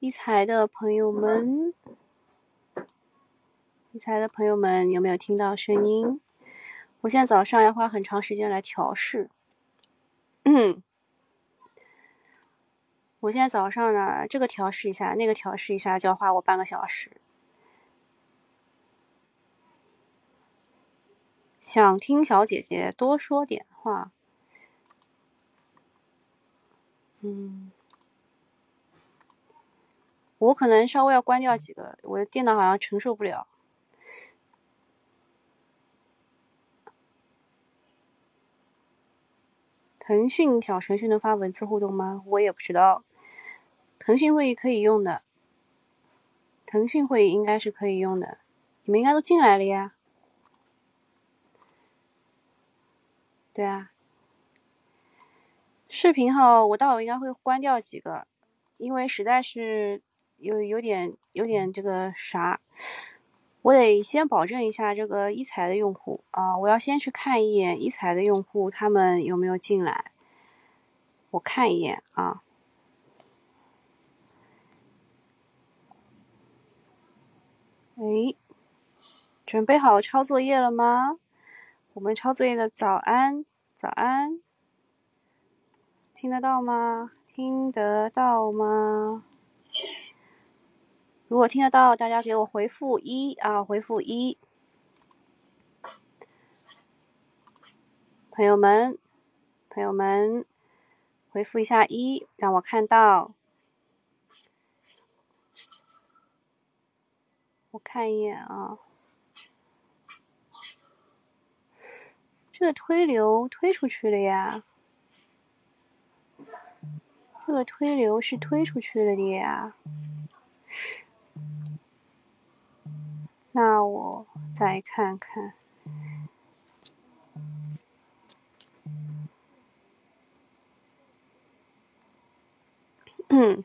理财的朋友们，理财的朋友们有没有听到声音？我现在早上要花很长时间来调试。嗯，我现在早上呢，这个调试一下，那个调试一下，就要花我半个小时。想听小姐姐多说点话。嗯。我可能稍微要关掉几个，我的电脑好像承受不了。腾讯小程序能发文字互动吗？我也不知道。腾讯会议可以用的，腾讯会议应该是可以用的。你们应该都进来了呀？对啊。视频号我待会应该会关掉几个，因为实在是。有有点有点这个啥，我得先保证一下这个一财的用户啊，我要先去看一眼一财的用户他们有没有进来，我看一眼啊。哎，准备好抄作业了吗？我们抄作业的早安早安，听得到吗？听得到吗？如果听得到，大家给我回复一啊，回复一。朋友们，朋友们，回复一下一，让我看到。我看一眼啊，这个推流推出去了呀，这个推流是推出去了的呀。那我再看看，嗯，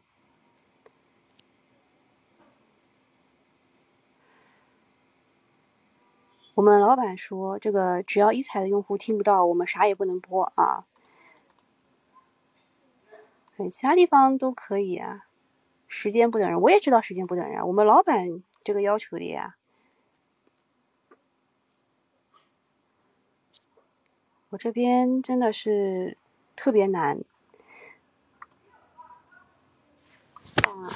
我们老板说，这个只要一彩的用户听不到，我们啥也不能播啊。哎，其他地方都可以啊。时间不等人，我也知道时间不等人，我们老板这个要求的呀。我这边真的是特别难。啊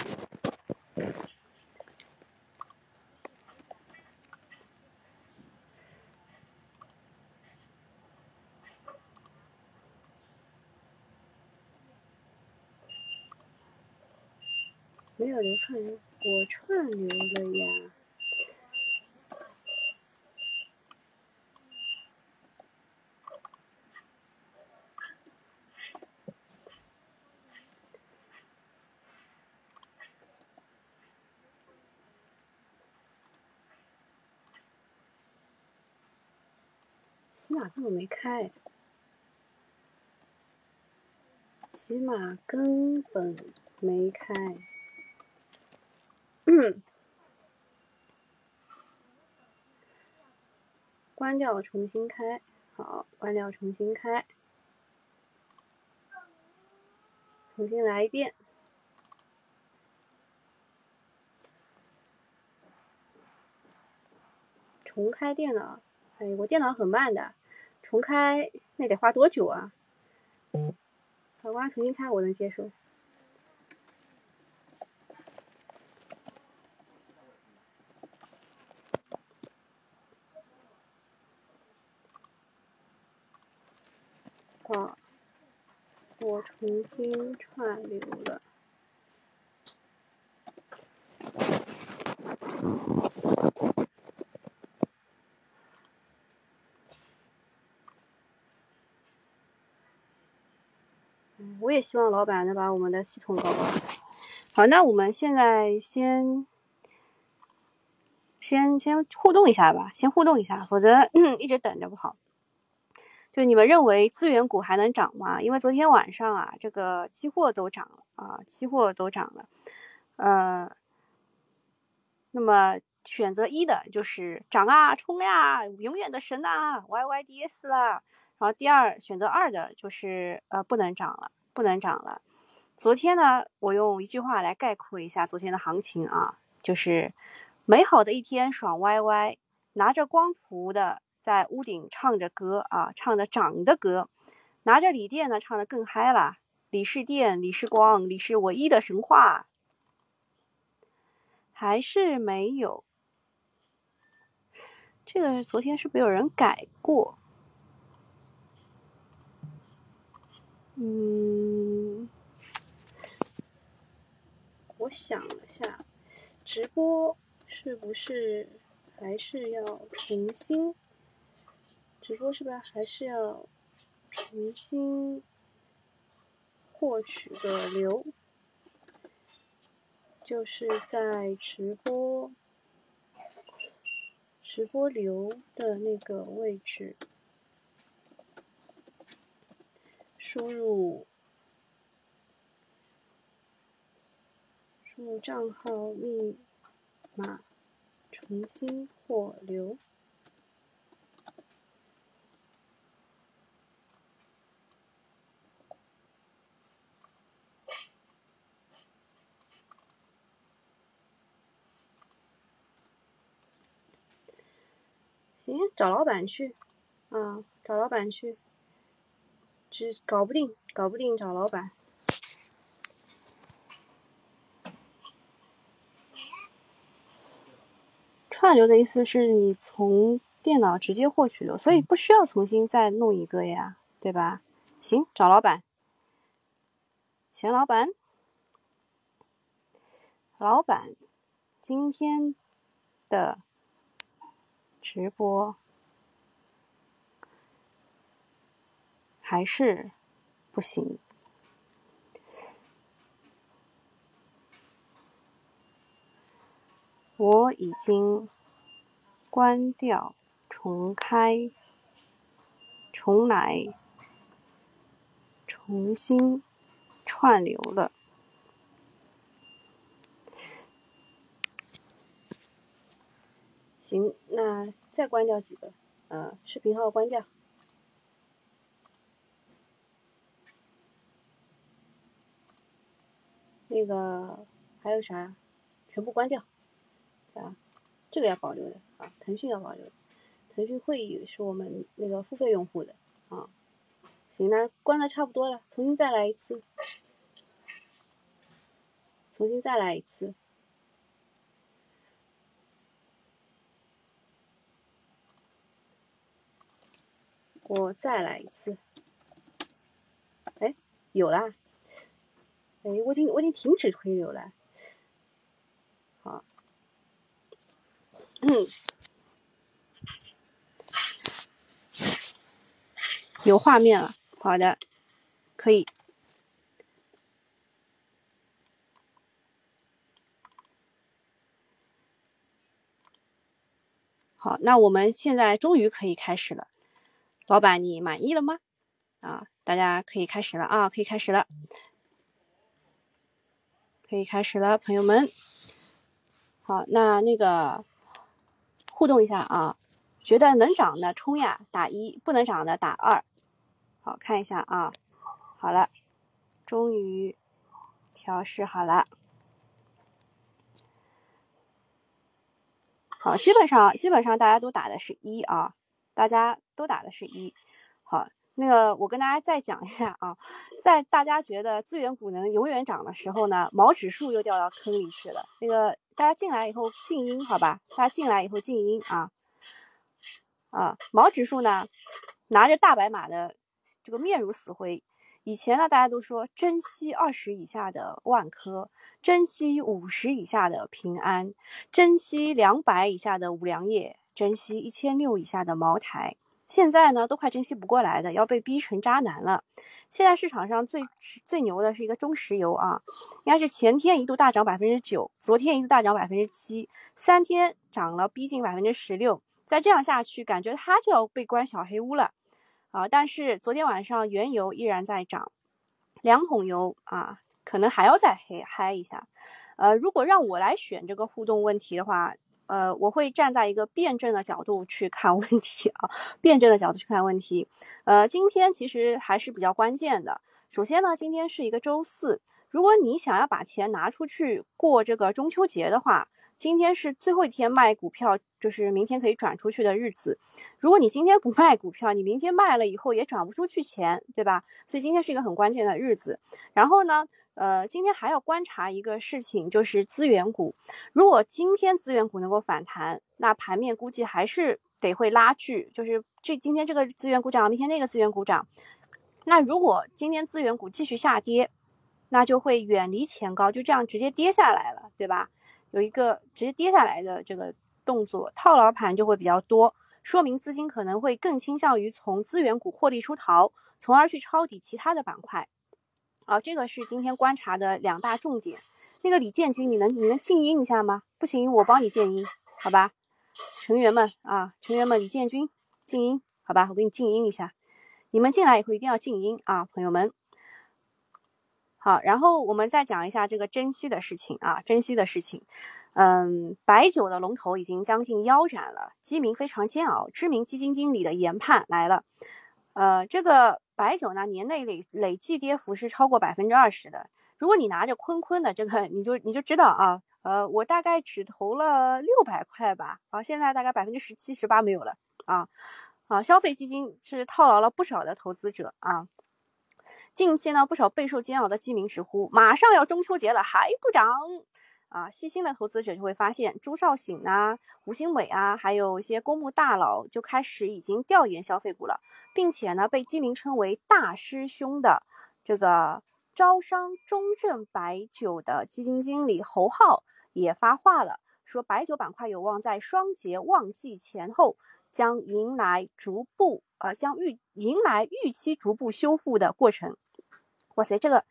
没有流串流，我串流了呀。起码根本没开，起码根本没开。嗯，关掉，重新开。好，关掉，重新开，重新来一遍，重开电脑。哎，我电脑很慢的，重开那得花多久啊？好，吧重新开我能接受。好，我重新串流了。我也希望老板能把我们的系统搞好。好，那我们现在先先先互动一下吧，先互动一下，否则 一直等着不好。就你们认为资源股还能涨吗？因为昨天晚上啊，这个期货都涨了啊，期货都涨了。呃，那么选择一的就是涨啊，冲呀，永远的神呐，YYDS 啦。然后第二选择二的就是呃不能涨了。不能涨了，昨天呢，我用一句话来概括一下昨天的行情啊，就是美好的一天爽歪歪，拿着光伏的在屋顶唱着歌啊，唱着涨的歌，拿着锂电呢唱的更嗨了，锂是电，锂是光，锂是唯一的神话，还是没有。这个昨天是不是有人改过？嗯。我想了下，直播是不是还是要重新？直播是不是还是要重新获取个流？就是在直播直播流的那个位置输入。输入账号密码，重新获流。行，找老板去，啊，找老板去，只搞不定，搞不定，找老板。串流的意思是你从电脑直接获取的，所以不需要重新再弄一个呀，对吧？行，找老板，钱老板，老板，今天的直播还是不行，我已经。关掉，重开，重来，重新串流了。行，那再关掉几个，呃，视频号关掉。那个还有啥？全部关掉，啊，这个要保留的。啊，腾讯要保留的，腾讯会议是我们那个付费用户的啊。行，那关的差不多了，重新再来一次，重新再来一次，我再来一次。哎，有啦！哎，我已经我已经停止推流了。好。嗯，有画面了，好的，可以。好，那我们现在终于可以开始了。老板，你满意了吗？啊，大家可以开始了啊，可以开始了，可以开始了，朋友们。好，那那个。互动一下啊，觉得能涨的冲呀，打一；不能涨的打二。好看一下啊，好了，终于调试好了。好，基本上基本上大家都打的是一啊，大家都打的是一。好，那个我跟大家再讲一下啊，在大家觉得资源股能永远涨的时候呢，毛指数又掉到坑里去了。那个。大家进来以后静音，好吧？大家进来以后静音啊！啊，毛指数呢，拿着大白马的这个面如死灰。以前呢，大家都说珍惜二十以下的万科，珍惜五十以下的平安，珍惜两百以下的五粮液，珍惜一千六以下的茅台。现在呢，都快珍惜不过来的，要被逼成渣男了。现在市场上最最牛的是一个中石油啊，应该是前天一度大涨百分之九，昨天一度大涨百分之七，三天涨了逼近百分之十六。再这样下去，感觉它就要被关小黑屋了啊！但是昨天晚上原油依然在涨，两桶油啊，可能还要再黑嗨一下。呃，如果让我来选这个互动问题的话。呃，我会站在一个辩证的角度去看问题啊，辩证的角度去看问题。呃，今天其实还是比较关键的。首先呢，今天是一个周四，如果你想要把钱拿出去过这个中秋节的话，今天是最后一天卖股票，就是明天可以转出去的日子。如果你今天不卖股票，你明天卖了以后也转不出去钱，对吧？所以今天是一个很关键的日子。然后呢，呃，今天还要观察一个事情，就是资源股。如果今天资源股能够反弹，那盘面估计还是得会拉锯，就是这今天这个资源股涨，明天那个资源股涨。那如果今天资源股继续下跌，那就会远离前高，就这样直接跌下来了，对吧？有一个直接跌下来的这个动作，套牢盘就会比较多，说明资金可能会更倾向于从资源股获利出逃，从而去抄底其他的板块。啊，这个是今天观察的两大重点。那个李建军，你能你能静音一下吗？不行，我帮你静音，好吧？成员们啊，成员们，李建军静音，好吧？我给你静音一下。你们进来以后一定要静音啊，朋友们。好，然后我们再讲一下这个珍稀的事情啊，珍稀的事情。嗯，白酒的龙头已经将近腰斩了，基民非常煎熬。知名基金经理的研判来了，呃，这个白酒呢，年内累累计跌幅是超过百分之二十的。如果你拿着坤坤的这个，你就你就知道啊，呃，我大概只投了六百块吧，啊，现在大概百分之十七十八没有了啊，啊，消费基金是套牢了不少的投资者啊。近期呢，不少备受煎熬的基民直呼，马上要中秋节了还不涨啊！细心的投资者就会发现，朱少醒啊、吴兴伟啊，还有一些公募大佬就开始已经调研消费股了，并且呢，被基民称为大师兄的这个招商中证白酒的基金经理侯浩也发话了，说白酒板块有望在双节旺季前后。将迎来逐步呃，将预迎来预期逐步修复的过程。哇塞，这个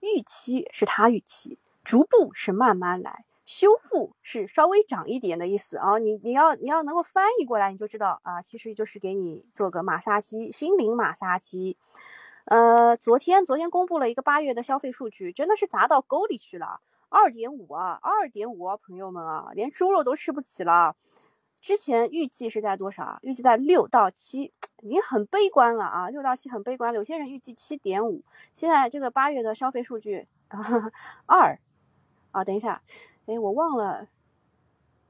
预期是他预期，逐步是慢慢来，修复是稍微涨一点的意思啊。你你要你要能够翻译过来，你就知道啊，其实就是给你做个马杀鸡，心灵马杀鸡。呃，昨天昨天公布了一个八月的消费数据，真的是砸到沟里去了，二点五啊，二点五啊，朋友们啊，连猪肉都吃不起了。之前预计是在多少啊？预计在六到七，已经很悲观了啊！六到七很悲观。有些人预计七点五。现在这个八月的消费数据啊，二啊，等一下，哎，我忘了，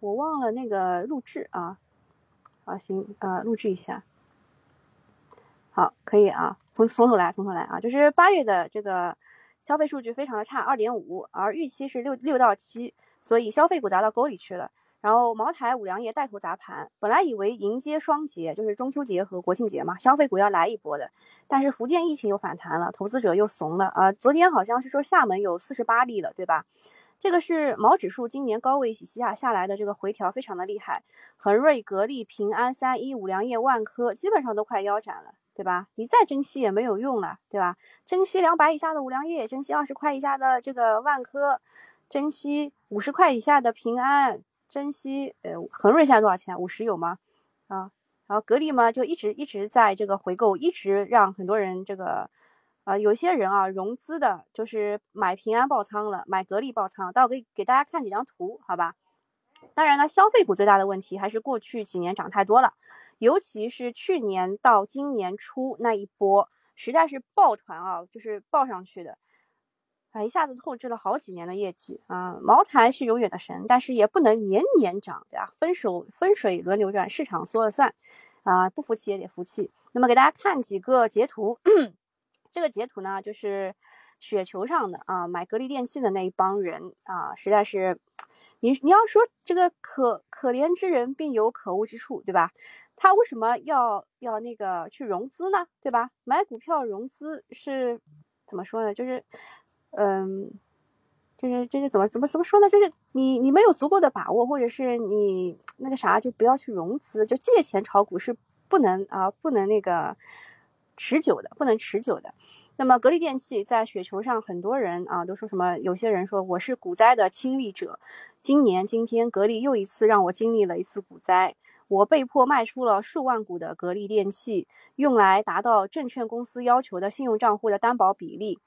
我忘了那个录制啊。好，行，呃，录制一下。好，可以啊，从从头来，从头来啊，就是八月的这个消费数据非常的差，二点五，而预期是六六到七，所以消费股砸到沟里去了。然后茅台、五粮液带头砸盘，本来以为迎接双节，就是中秋节和国庆节嘛，消费股要来一波的。但是福建疫情又反弹了，投资者又怂了啊！昨天好像是说厦门有四十八例了，对吧？这个是毛指数今年高位洗下下来的这个回调非常的厉害，恒瑞、格力、平安、三一、五粮液、万科基本上都快腰斩了，对吧？你再珍惜也没有用了，对吧？珍惜两百以下的五粮液，珍惜二十块以下的这个万科，珍惜五十块以下的平安。珍惜，呃，恒瑞现在多少钱？五十有吗？啊，然后格力嘛，就一直一直在这个回购，一直让很多人这个，啊，有些人啊融资的，就是买平安爆仓了，买格力爆仓。到给给大家看几张图，好吧？当然了，消费股最大的问题还是过去几年涨太多了，尤其是去年到今年初那一波，实在是抱团啊，就是抱上去的。啊，一下子透支了好几年的业绩啊！茅台是永远的神，但是也不能年年涨，对吧？分手分水轮流转，市场说了算啊！不服气也得服气。那么给大家看几个截图，这个截图呢，就是雪球上的啊，买格力电器的那一帮人啊，实在是，你你要说这个可可怜之人必有可恶之处，对吧？他为什么要要那个去融资呢？对吧？买股票融资是怎么说呢？就是。嗯，就是就是怎么怎么怎么说呢？就是你你没有足够的把握，或者是你那个啥，就不要去融资，就借钱炒股是不能啊，不能那个持久的，不能持久的。那么格力电器在雪球上，很多人啊都说什么？有些人说我是股灾的亲历者，今年今天格力又一次让我经历了一次股灾，我被迫卖出了数万股的格力电器，用来达到证券公司要求的信用账户的担保比例。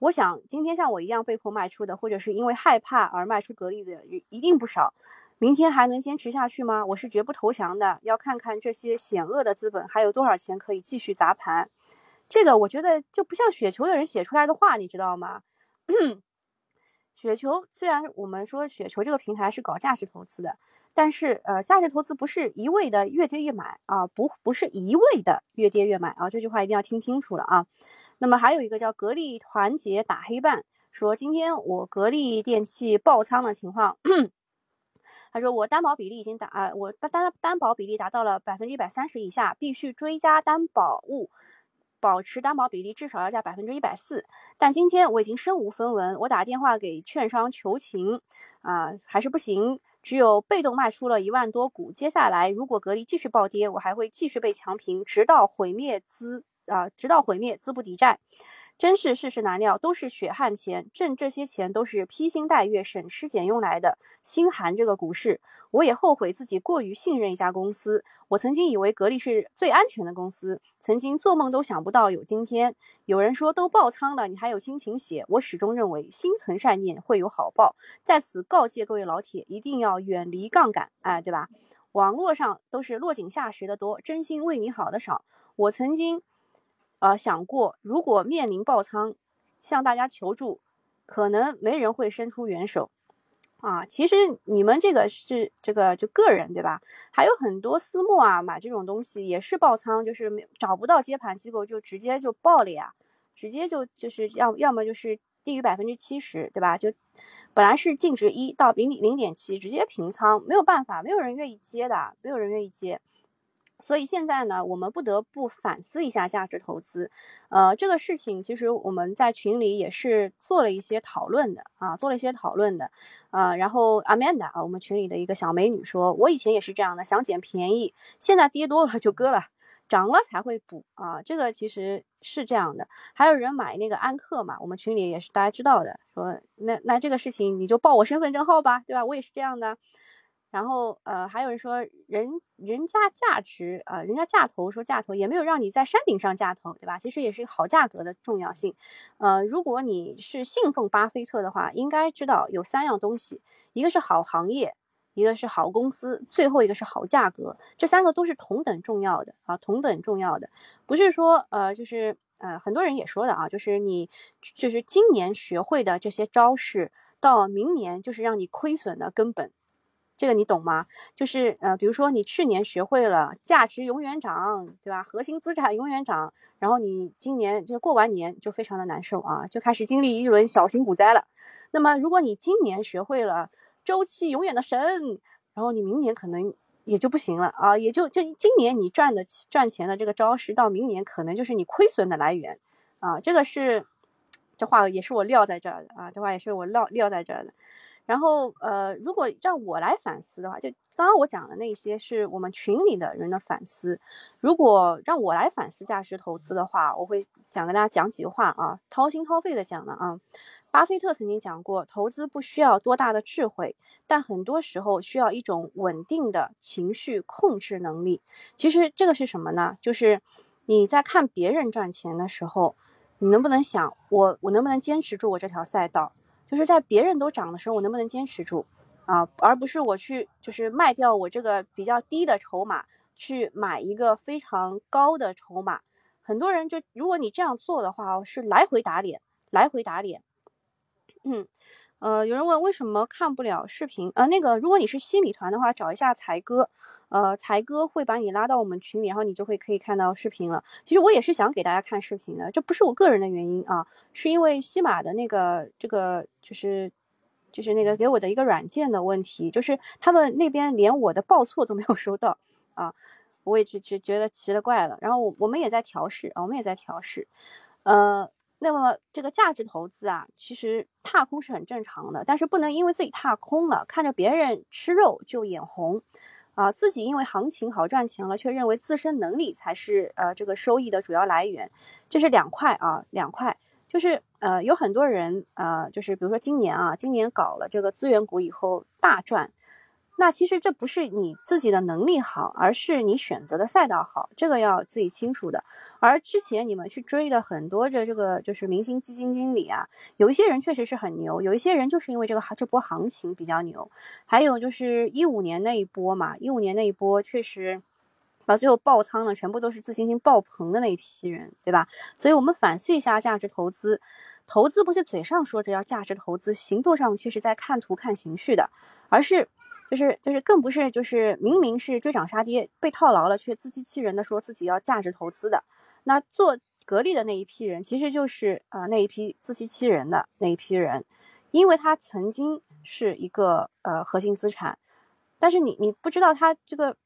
我想，今天像我一样被迫卖出的，或者是因为害怕而卖出格力的，一定不少。明天还能坚持下去吗？我是绝不投降的。要看看这些险恶的资本还有多少钱可以继续砸盘。这个我觉得就不像雪球的人写出来的话，你知道吗？雪球虽然我们说雪球这个平台是搞价值投资的，但是呃，价值投资不是一味的越跌越买啊，不不是一味的越跌越买啊，这句话一定要听清楚了啊。那么还有一个叫格力团结打黑半，说今天我格力电器爆仓的情况，他说我担保比例已经达啊，我担担保比例达到了百分之一百三十以下，必须追加担保物。保持担保比例至少要在百分之一百四，但今天我已经身无分文，我打电话给券商求情，啊，还是不行，只有被动卖出了一万多股。接下来如果格力继续暴跌，我还会继续被强平，直到毁灭资啊，直到毁灭资不抵债。真是世事难料，都是血汗钱，挣这些钱都是披星戴月、省吃俭用来的。心寒这个股市，我也后悔自己过于信任一家公司。我曾经以为格力是最安全的公司，曾经做梦都想不到有今天。有人说都爆仓了，你还有心情写？我始终认为心存善念会有好报。在此告诫各位老铁，一定要远离杠杆，哎，对吧？网络上都是落井下石的多，真心为你好的少。我曾经。啊，想过如果面临爆仓，向大家求助，可能没人会伸出援手。啊，其实你们这个是这个就个人对吧？还有很多私募啊，买这种东西也是爆仓，就是找不到接盘机构就直接就爆了呀，直接就就是要要么就是低于百分之七十，对吧？就本来是净值一到零零点七，直接平仓，没有办法，没有人愿意接的，没有人愿意接。所以现在呢，我们不得不反思一下价值投资。呃，这个事情其实我们在群里也是做了一些讨论的啊，做了一些讨论的。呃，然后 Amanda 啊，我们群里的一个小美女说，我以前也是这样的，想捡便宜，现在跌多了就割了，涨了才会补啊。这个其实是这样的。还有人买那个安克嘛，我们群里也是大家知道的，说那那这个事情你就报我身份证号吧，对吧？我也是这样的。然后，呃，还有人说，人人家价值，呃，人家价投说价投也没有让你在山顶上价投，对吧？其实也是好价格的重要性。呃，如果你是信奉巴菲特的话，应该知道有三样东西，一个是好行业，一个是好公司，最后一个是好价格，这三个都是同等重要的啊，同等重要的。不是说，呃，就是呃，很多人也说的啊，就是你就是今年学会的这些招式，到明年就是让你亏损的根本。这个你懂吗？就是呃，比如说你去年学会了价值永远涨，对吧？核心资产永远涨，然后你今年就过完年就非常的难受啊，就开始经历一轮小型股灾了。那么如果你今年学会了周期永远的神，然后你明年可能也就不行了啊，也就就今年你赚的赚钱的这个招式，到明年可能就是你亏损的来源啊。这个是这话也是我撂在这儿的啊，这话也是我撂撂在这儿的。然后，呃，如果让我来反思的话，就刚刚我讲的那些是我们群里的人的反思。如果让我来反思价值投资的话，我会想跟大家讲几句话啊，掏心掏肺的讲了啊。巴菲特曾经讲过，投资不需要多大的智慧，但很多时候需要一种稳定的情绪控制能力。其实这个是什么呢？就是你在看别人赚钱的时候，你能不能想，我我能不能坚持住我这条赛道？就是在别人都涨的时候，我能不能坚持住啊？而不是我去就是卖掉我这个比较低的筹码，去买一个非常高的筹码。很多人就如果你这样做的话，是来回打脸，来回打脸。嗯，呃，有人问为什么看不了视频？呃，那个如果你是西米团的话，找一下才哥。呃，才哥会把你拉到我们群里，然后你就会可以看到视频了。其实我也是想给大家看视频的，这不是我个人的原因啊，是因为西马的那个这个就是就是那个给我的一个软件的问题，就是他们那边连我的报错都没有收到啊，我也就觉觉得奇了怪了。然后我我们也在调试，我们也在调试。呃，那么这个价值投资啊，其实踏空是很正常的，但是不能因为自己踏空了，看着别人吃肉就眼红。啊，自己因为行情好赚钱了，却认为自身能力才是呃这个收益的主要来源，这是两块啊，两块，就是呃有很多人啊，就是比如说今年啊，今年搞了这个资源股以后大赚。那其实这不是你自己的能力好，而是你选择的赛道好，这个要自己清楚的。而之前你们去追的很多的这个就是明星基金经理啊，有一些人确实是很牛，有一些人就是因为这个这波行情比较牛。还有就是一五年那一波嘛，一五年那一波确实到最后爆仓的，全部都是自信心爆棚的那一批人，对吧？所以我们反思一下价值投资，投资不是嘴上说着要价值投资，行动上却是在看图看形序的，而是就是就是更不是就是明明是追涨杀跌被套牢了，却自欺欺人的说自己要价值投资的。那做格力的那一批人，其实就是啊那一批自欺欺人的那一批人，因为他曾经是一个呃核心资产，但是你你不知道他这个。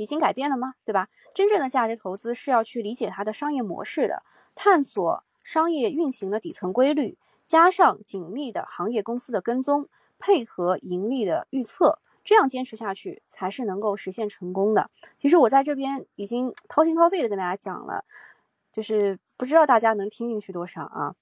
已经改变了吗？对吧？真正的价值投资是要去理解它的商业模式的，探索商业运行的底层规律，加上紧密的行业公司的跟踪，配合盈利的预测，这样坚持下去才是能够实现成功的。其实我在这边已经掏心掏肺的跟大家讲了，就是不知道大家能听进去多少啊？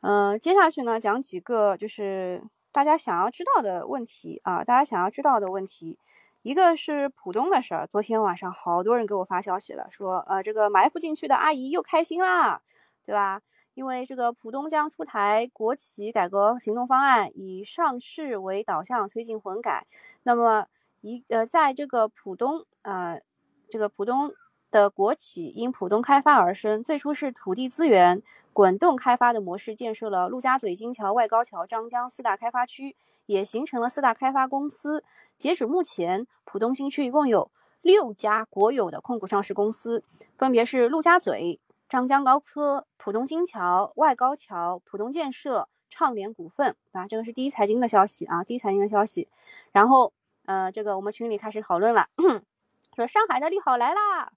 嗯，接下去呢讲几个就是大家想要知道的问题啊，大家想要知道的问题。一个是浦东的事儿，昨天晚上好多人给我发消息了，说呃这个埋伏进去的阿姨又开心啦，对吧？因为这个浦东将出台国企改革行动方案，以上市为导向推进混改。那么一呃在这个浦东呃这个浦东的国企因浦东开发而生，最初是土地资源。滚动开发的模式建设了陆家嘴、金桥、外高桥、张江四大开发区，也形成了四大开发公司。截止目前，浦东新区一共有六家国有的控股上市公司，分别是陆家嘴、张江高科、浦东金桥、外高桥、浦东建设、畅联股份。啊，这个是第一财经的消息啊，第一财经的消息。然后，呃，这个我们群里开始讨论了，说上海的利好来啦。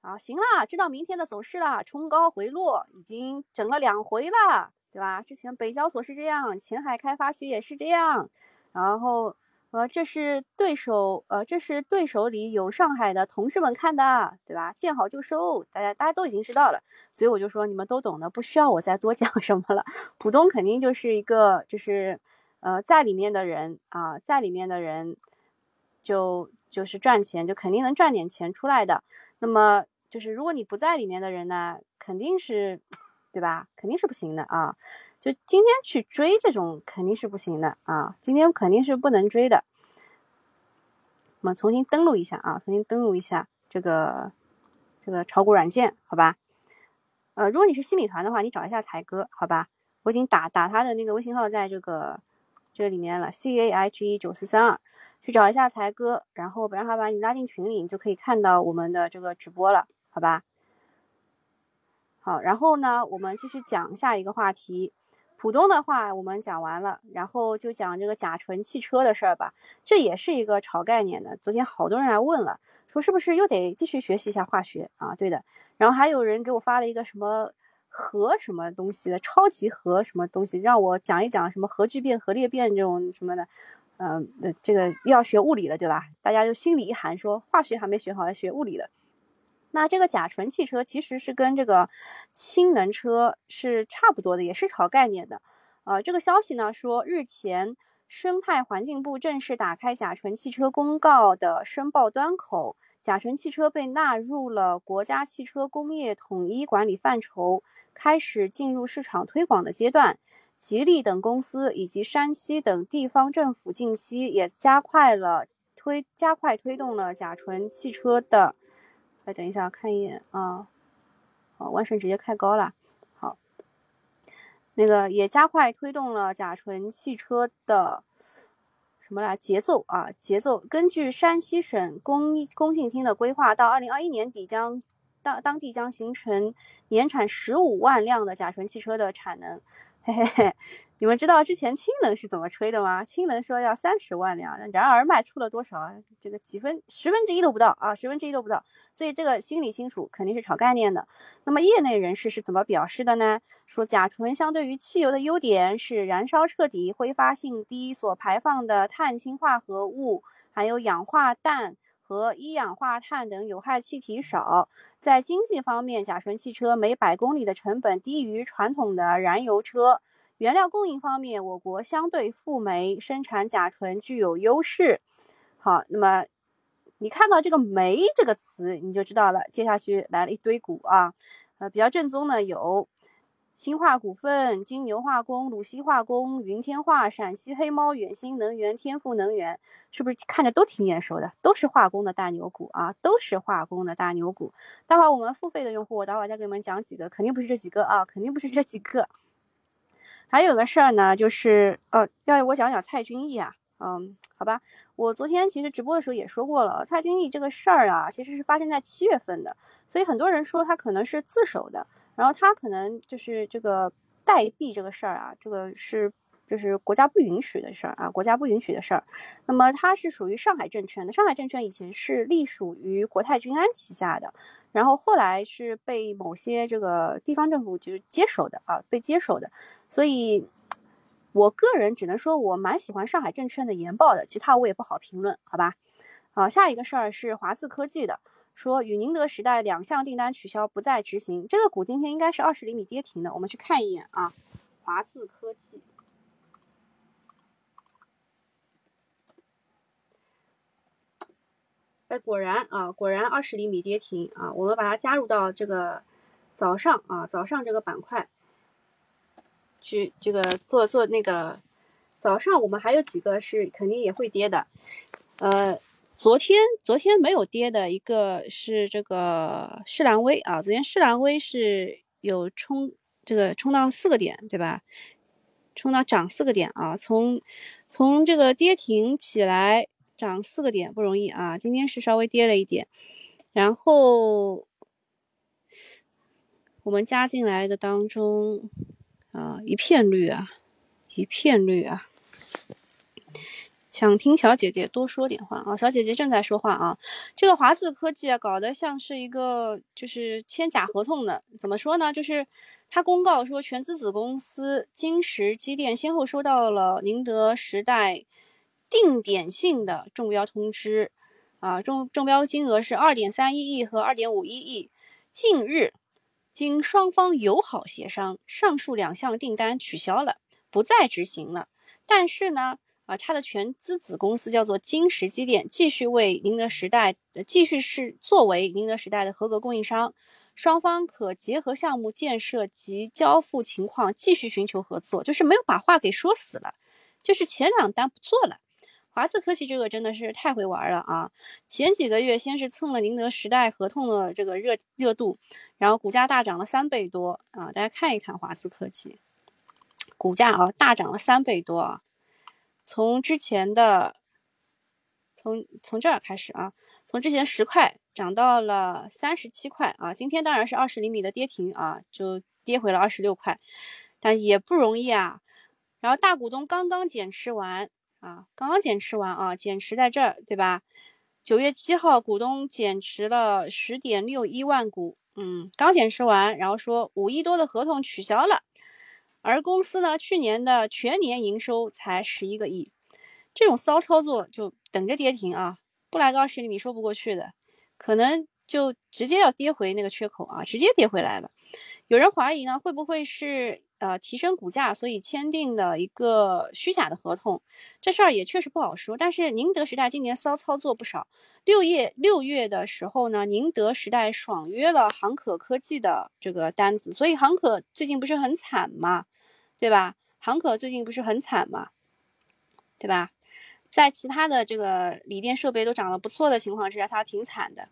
啊，行了，知道明天的走势了，冲高回落，已经整了两回了，对吧？之前北交所是这样，前海开发区也是这样，然后呃，这是对手，呃，这是对手里有上海的同事们看的，对吧？见好就收，大家大家都已经知道了，所以我就说你们都懂的，不需要我再多讲什么了。浦东肯定就是一个，就是呃，在里面的人啊，在里面的人就就是赚钱，就肯定能赚点钱出来的。那么就是如果你不在里面的人呢，肯定是，对吧？肯定是不行的啊！就今天去追这种肯定是不行的啊！今天肯定是不能追的。我们重新登录一下啊，重新登录一下这个这个炒股软件，好吧？呃，如果你是新米团的话，你找一下才哥，好吧？我已经打打他的那个微信号在这个这里面了，C A H E 九四三二。去找一下才哥，然后让他把你拉进群里，你就可以看到我们的这个直播了，好吧？好，然后呢，我们继续讲下一个话题。浦东的话我们讲完了，然后就讲这个甲醇汽车的事儿吧。这也是一个炒概念的。昨天好多人来问了，说是不是又得继续学习一下化学啊？对的。然后还有人给我发了一个什么核什么东西的超级核什么东西，让我讲一讲什么核聚变、核裂变这种什么的。嗯，这个要学物理了，对吧？大家就心里一寒，说化学还没学好，要学物理了。那这个甲醇汽车其实是跟这个氢能车是差不多的，也是炒概念的。呃，这个消息呢说，日前生态环境部正式打开甲醇汽车公告的申报端口，甲醇汽车被纳入了国家汽车工业统一管理范畴，开始进入市场推广的阶段。吉利等公司以及山西等地方政府近期也加快了推加快推动了甲醇汽车的。等一下，看一眼啊。好，万盛直接开高了。好，那个也加快推动了甲醇汽车的什么来节奏啊？节奏。根据山西省工工信厅的规划，到二零二一年底将当当地将形成年产十五万辆的甲醇汽车的产能。嘿嘿嘿，你们知道之前氢能是怎么吹的吗？氢能说要三十万辆，然而卖出了多少？这个几分十分之一都不到啊，十分之一都不到。所以这个心里清楚，肯定是炒概念的。那么业内人士是怎么表示的呢？说甲醇相对于汽油的优点是燃烧彻底，挥发性低，所排放的碳氢化合物还有氧化氮。和一氧化碳等有害气体少，在经济方面，甲醇汽车每百公里的成本低于传统的燃油车。原料供应方面，我国相对富煤，生产甲醇具有优势。好，那么你看到这个“煤”这个词，你就知道了。接下去来了一堆股啊，呃，比较正宗的有新化股份、金牛化工、鲁西化工、云天化、陕西黑猫、远星能源、天赋能源，是不是看着都挺眼熟的？都是化工的大牛股啊，都是化工的大牛股。待会儿我们付费的用户，我待会儿再给你们讲几个，肯定不是这几个啊，肯定不是这几个。还有个事儿呢，就是呃，要我讲讲蔡君毅啊，嗯，好吧，我昨天其实直播的时候也说过了，蔡君毅这个事儿啊，其实是发生在七月份的，所以很多人说他可能是自首的。然后他可能就是这个代币这个事儿啊，这个是就是国家不允许的事儿啊，国家不允许的事儿。那么它是属于上海证券的，上海证券以前是隶属于国泰君安旗下的，然后后来是被某些这个地方政府就是接手的啊，被接手的。所以我个人只能说我蛮喜欢上海证券的研报的，其他我也不好评论，好吧？好，下一个事儿是华字科技的。说与宁德时代两项订单取消，不再执行。这个股今天应该是二十厘米跌停的，我们去看一眼啊。华字科技，哎，果然啊，果然二十厘米跌停啊。我们把它加入到这个早上啊，早上这个板块去这个做做那个早上，我们还有几个是肯定也会跌的，呃。昨天昨天没有跌的一个是这个世兰威啊，昨天世兰威是有冲这个冲到四个点，对吧？冲到涨四个点啊，从从这个跌停起来涨四个点不容易啊，今天是稍微跌了一点，然后我们加进来的当中啊一片绿啊，一片绿啊。想听小姐姐多说点话啊！小姐姐正在说话啊。这个华字科技啊，搞得像是一个就是签假合同的。怎么说呢？就是他公告说，全资子公司金石机电先后收到了宁德时代定点性的中标通知啊，中中标金额是二点三一亿和二点五一亿。近日经双方友好协商，上述两项订单取消了，不再执行了。但是呢？啊，它的全资子公司叫做金石机电，继续为宁德时代，继续是作为宁德时代的合格供应商，双方可结合项目建设及交付情况继续寻求合作，就是没有把话给说死了，就是前两单不做了。华字科技这个真的是太会玩了啊！前几个月先是蹭了宁德时代合同的这个热热度，然后股价大涨了三倍多啊！大家看一看华字科技股价啊，大涨了三倍多啊！从之前的，从从这儿开始啊，从之前十块涨到了三十七块啊，今天当然是二十厘米的跌停啊，就跌回了二十六块，但也不容易啊。然后大股东刚刚减持完啊，刚刚减持完啊，减持在这儿对吧？九月七号股东减持了十点六一万股，嗯，刚减持完，然后说五亿多的合同取消了。而公司呢，去年的全年营收才十一个亿，这种骚操作就等着跌停啊！不来个二十厘米说不过去的，可能就直接要跌回那个缺口啊，直接跌回来了。有人怀疑呢，会不会是呃提升股价，所以签订的一个虚假的合同？这事儿也确实不好说。但是宁德时代今年骚操作不少，六月六月的时候呢，宁德时代爽约了航可科技的这个单子，所以航可最近不是很惨嘛？对吧？航可最近不是很惨嘛，对吧？在其他的这个锂电设备都涨得不错的情况之下，它挺惨的。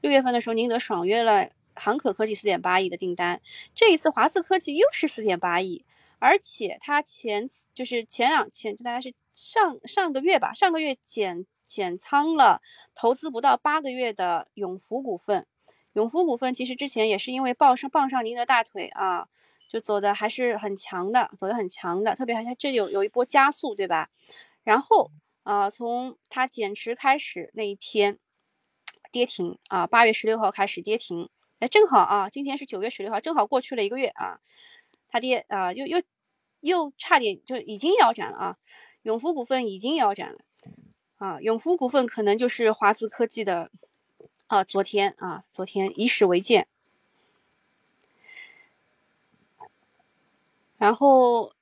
六月份的时候，宁德爽约了航可科技四点八亿的订单，这一次华字科技又是四点八亿，而且它前就是前两前就大概是上上个月吧，上个月减减仓了投资不到八个月的永福股份。永福股份其实之前也是因为抱上傍上您的大腿啊。就走的还是很强的，走的很强的，特别好像这有有一波加速，对吧？然后啊，从它减持开始那一天跌停啊，八月十六号开始跌停，哎，正好啊，今天是九月十六号，正好过去了一个月啊，他跌啊，又又又差点就已经腰斩了啊，永福股份已经腰斩了啊，永福股份可能就是华资科技的啊，昨天啊，昨天以史为鉴。然后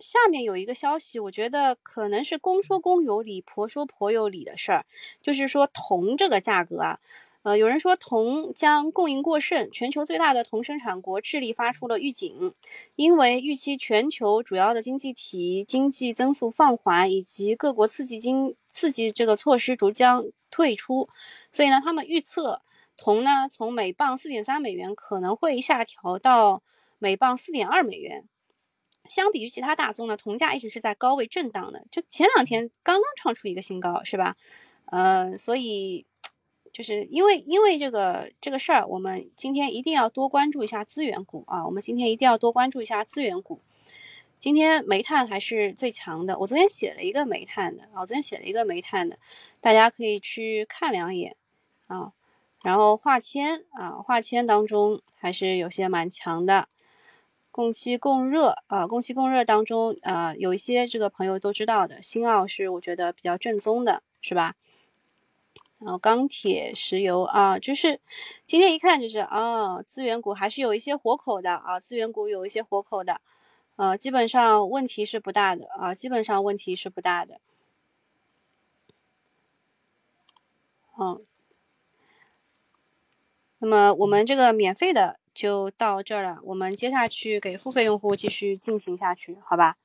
下面有一个消息，我觉得可能是公说公有理，婆说婆有理的事儿，就是说铜这个价格啊，呃，有人说铜将供应过剩，全球最大的铜生产国智利发出了预警，因为预期全球主要的经济体经济增速放缓，以及各国刺激经刺激这个措施逐将退出，所以呢，他们预测铜呢从每磅四点三美元可能会下调到每磅四点二美元。相比于其他大宗呢，铜价一直是在高位震荡的，就前两天刚刚创出一个新高，是吧？呃，所以。就是因为因为这个这个事儿，我们今天一定要多关注一下资源股啊！我们今天一定要多关注一下资源股。今天煤炭还是最强的，我昨天写了一个煤炭的啊，我昨天写了一个煤炭的，大家可以去看两眼啊。然后化纤啊，化纤当中还是有些蛮强的，供气供热啊，供气供热当中啊，有一些这个朋友都知道的，新奥是我觉得比较正宗的，是吧？然后钢铁、石油啊，就是今天一看就是啊，资源股还是有一些活口的啊，资源股有一些活口的，呃，基本上问题是不大的啊，基本上问题是不大的。嗯，那么我们这个免费的就到这儿了，我们接下去给付费用户继续进行下去，好吧？